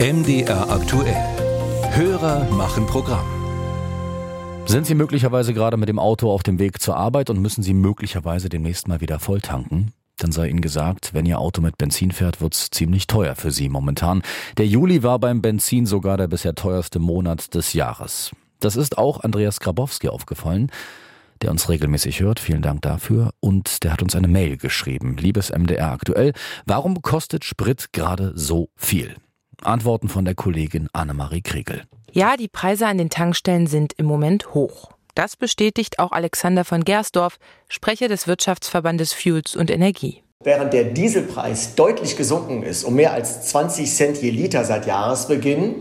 MDR aktuell. Hörer machen Programm. Sind Sie möglicherweise gerade mit dem Auto auf dem Weg zur Arbeit und müssen Sie möglicherweise demnächst mal wieder voll tanken? Dann sei Ihnen gesagt, wenn Ihr Auto mit Benzin fährt, wird's ziemlich teuer für Sie momentan. Der Juli war beim Benzin sogar der bisher teuerste Monat des Jahres. Das ist auch Andreas Grabowski aufgefallen, der uns regelmäßig hört. Vielen Dank dafür. Und der hat uns eine Mail geschrieben. Liebes MDR aktuell, warum kostet Sprit gerade so viel? Antworten von der Kollegin Annemarie Kriegel. Ja, die Preise an den Tankstellen sind im Moment hoch. Das bestätigt auch Alexander von Gersdorf, Sprecher des Wirtschaftsverbandes Fuels und Energie. Während der Dieselpreis deutlich gesunken ist, um mehr als 20 Cent je Liter seit Jahresbeginn,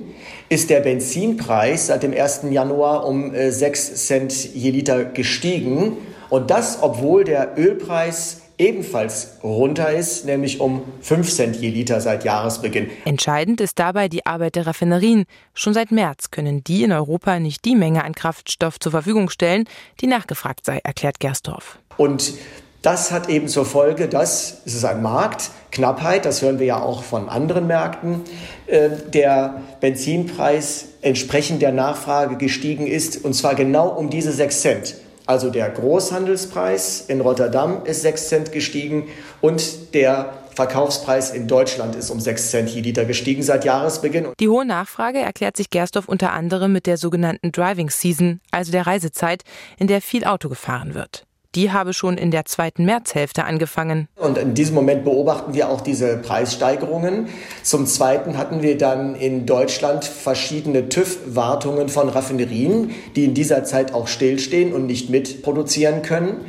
ist der Benzinpreis seit dem 1. Januar um 6 äh, Cent je Liter gestiegen. Und das, obwohl der Ölpreis ebenfalls runter ist, nämlich um 5 Cent je Liter seit Jahresbeginn. Entscheidend ist dabei die Arbeit der Raffinerien. Schon seit März können die in Europa nicht die Menge an Kraftstoff zur Verfügung stellen, die nachgefragt sei, erklärt Gerstorf. Und das hat eben zur Folge, dass es ist ein Markt, Knappheit, das hören wir ja auch von anderen Märkten, äh, der Benzinpreis entsprechend der Nachfrage gestiegen ist, und zwar genau um diese 6 Cent. Also der Großhandelspreis in Rotterdam ist 6 Cent gestiegen und der Verkaufspreis in Deutschland ist um 6 Cent je Liter gestiegen seit Jahresbeginn. Die hohe Nachfrage erklärt sich Gersdorf unter anderem mit der sogenannten Driving Season, also der Reisezeit, in der viel Auto gefahren wird die habe schon in der zweiten Märzhälfte angefangen. Und in diesem Moment beobachten wir auch diese Preissteigerungen. Zum Zweiten hatten wir dann in Deutschland verschiedene TÜV-Wartungen von Raffinerien, die in dieser Zeit auch stillstehen und nicht mitproduzieren können.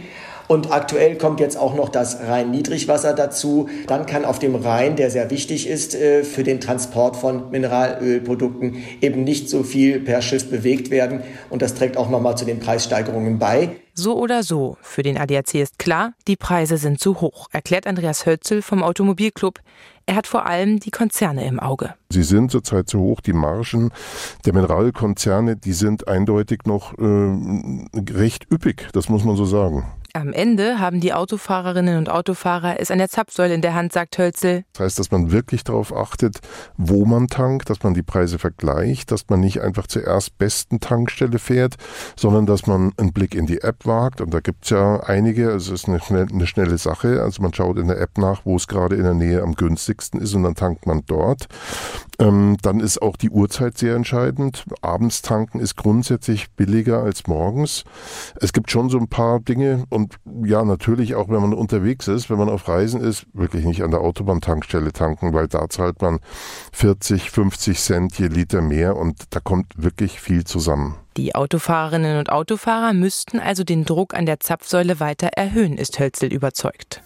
Und aktuell kommt jetzt auch noch das Rhein-Niedrigwasser dazu. Dann kann auf dem Rhein, der sehr wichtig ist äh, für den Transport von Mineralölprodukten, eben nicht so viel per Schiff bewegt werden. Und das trägt auch nochmal zu den Preissteigerungen bei. So oder so, für den ADAC ist klar, die Preise sind zu hoch, erklärt Andreas Hölzel vom Automobilclub. Er hat vor allem die Konzerne im Auge. Sie sind zurzeit zu hoch. Die Margen der Mineralkonzerne, die sind eindeutig noch äh, recht üppig, das muss man so sagen. Am Ende haben die Autofahrerinnen und Autofahrer es an der Zapfsäule in der Hand, sagt Hölzel. Das heißt, dass man wirklich darauf achtet, wo man tankt, dass man die Preise vergleicht, dass man nicht einfach zur erstbesten Tankstelle fährt, sondern dass man einen Blick in die App wagt. Und da gibt es ja einige, also es ist eine, schnell, eine schnelle Sache. Also man schaut in der App nach, wo es gerade in der Nähe am günstigsten ist und dann tankt man dort. Ähm, dann ist auch die Uhrzeit sehr entscheidend. Abends tanken ist grundsätzlich billiger als morgens. Es gibt schon so ein paar Dinge, und ja, natürlich auch, wenn man unterwegs ist, wenn man auf Reisen ist, wirklich nicht an der Autobahntankstelle tanken, weil da zahlt man 40, 50 Cent je Liter mehr und da kommt wirklich viel zusammen. Die Autofahrerinnen und Autofahrer müssten also den Druck an der Zapfsäule weiter erhöhen, ist Hölzel überzeugt.